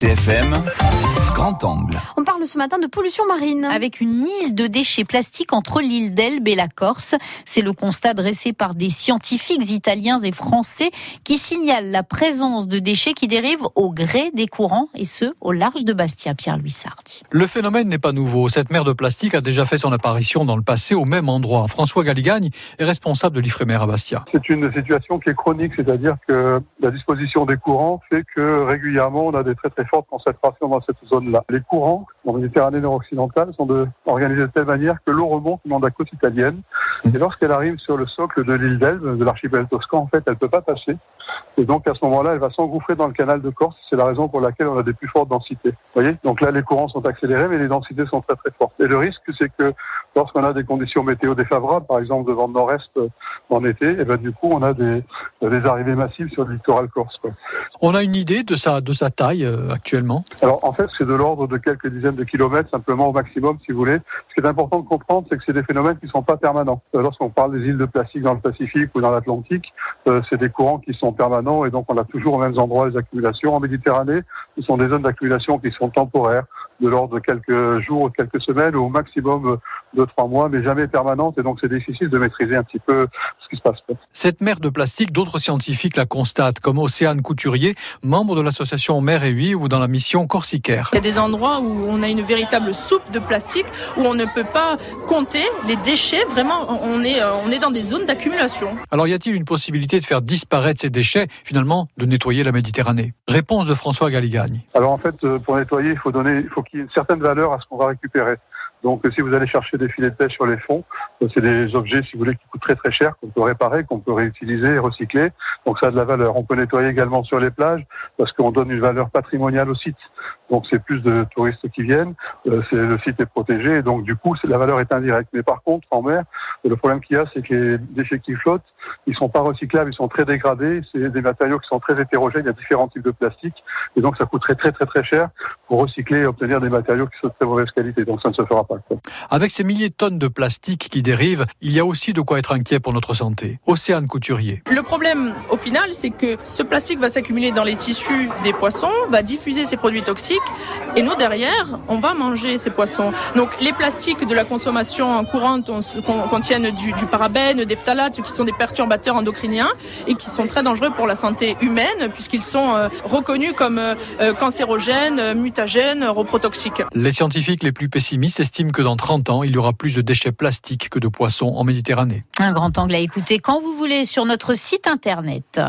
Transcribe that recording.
TFM, grand angle. On parle ce matin de pollution marine. Avec une île de déchets plastiques entre l'île d'Elbe et la Corse. C'est le constat dressé par des scientifiques italiens et français qui signalent la présence de déchets qui dérivent au gré des courants et ce, au large de Bastia, Pierre-Louis Sardi. Le phénomène n'est pas nouveau. Cette mer de plastique a déjà fait son apparition dans le passé au même endroit. François Galligagne est responsable de l'Ifremer à Bastia. C'est une situation qui est chronique, c'est-à-dire que la disposition des courants fait que régulièrement on a des très très forte concentration dans cette Les courants en Méditerranée nord-occidentale sont organisés de telle manière que l'eau remonte la côte italienne. Et lorsqu'elle arrive sur le socle de l'île d'Elbe, de l'archipel toscan, en fait, elle ne peut pas passer. Et donc, à ce moment-là, elle va s'engouffrer dans le canal de Corse. C'est la raison pour laquelle on a des plus fortes densités. Vous voyez? Donc là, les courants sont accélérés, mais les densités sont très très fortes. Et le risque, c'est que lorsqu'on a des conditions météo défavorables, par exemple de vent nord-est euh, en été, et eh ben, du coup, on a des, des arrivées massives sur le littoral corse. Quoi. On a une idée de sa, de sa taille euh, actuellement? Alors, en fait, c'est de l'ordre de quelques dizaines de kilomètres, simplement au maximum, si vous voulez. Ce qui est important de comprendre, c'est que c'est des phénomènes qui ne sont pas permanents. Euh, lorsqu'on parle des îles de plastique dans le Pacifique ou dans l'Atlantique, c'est des courants qui sont permanents et donc on a toujours aux mêmes endroits les accumulations. En Méditerranée, ce sont des zones d'accumulation qui sont temporaires de l'ordre de quelques jours, quelques semaines, ou au maximum de trois mois, mais jamais permanente. Et donc, c'est difficile de maîtriser un petit peu ce qui se passe. Cette mer de plastique, d'autres scientifiques la constatent, comme Océane Couturier, membre de l'association Mer et Vie ou dans la mission Corsicaire. Il y a des endroits où on a une véritable soupe de plastique, où on ne peut pas compter les déchets. Vraiment, on est, euh, on est dans des zones d'accumulation. Alors, y a-t-il une possibilité de faire disparaître ces déchets, finalement, de nettoyer la Méditerranée? Réponse de François Galligagne. Alors, en fait, euh, pour nettoyer, il faut donner, il faut qu'il y ait une certaine valeur à ce qu'on va récupérer. Donc, si vous allez chercher des filets de pêche sur les fonds, c'est des objets, si vous voulez, qui coûtent très très cher, qu'on peut réparer, qu'on peut réutiliser et recycler. Donc, ça a de la valeur. On peut nettoyer également sur les plages parce qu'on donne une valeur patrimoniale au site. Donc, c'est plus de touristes qui viennent. Euh, c'est le site est protégé et donc du coup, la valeur est indirecte. Mais par contre, en mer, le problème qu'il y a, c'est que les déchets qui flottent, ils sont pas recyclables, ils sont très dégradés. C'est des matériaux qui sont très hétérogènes. Il y a différents types de plastique et donc ça coûterait très très très cher pour recycler et obtenir des matériaux qui sont de très mauvaise qualité. Donc, ça ne se fera pas. Avec ces milliers de tonnes de plastique qui dérivent, il y a aussi de quoi être inquiet pour notre santé. Océane Couturier. Le problème, au final, c'est que ce plastique va s'accumuler dans les tissus des poissons, va diffuser ces produits toxiques, et nous, derrière, on va manger ces poissons. Donc, les plastiques de la consommation courante contiennent du, du parabène, des phtalates, qui sont des perturbateurs endocriniens et qui sont très dangereux pour la santé humaine, puisqu'ils sont euh, reconnus comme euh, cancérogènes, mutagènes, reprotoxiques. Les scientifiques les plus pessimistes estiment que dans 30 ans, il y aura plus de déchets plastiques que de poissons en Méditerranée. Un grand angle à écouter quand vous voulez sur notre site internet.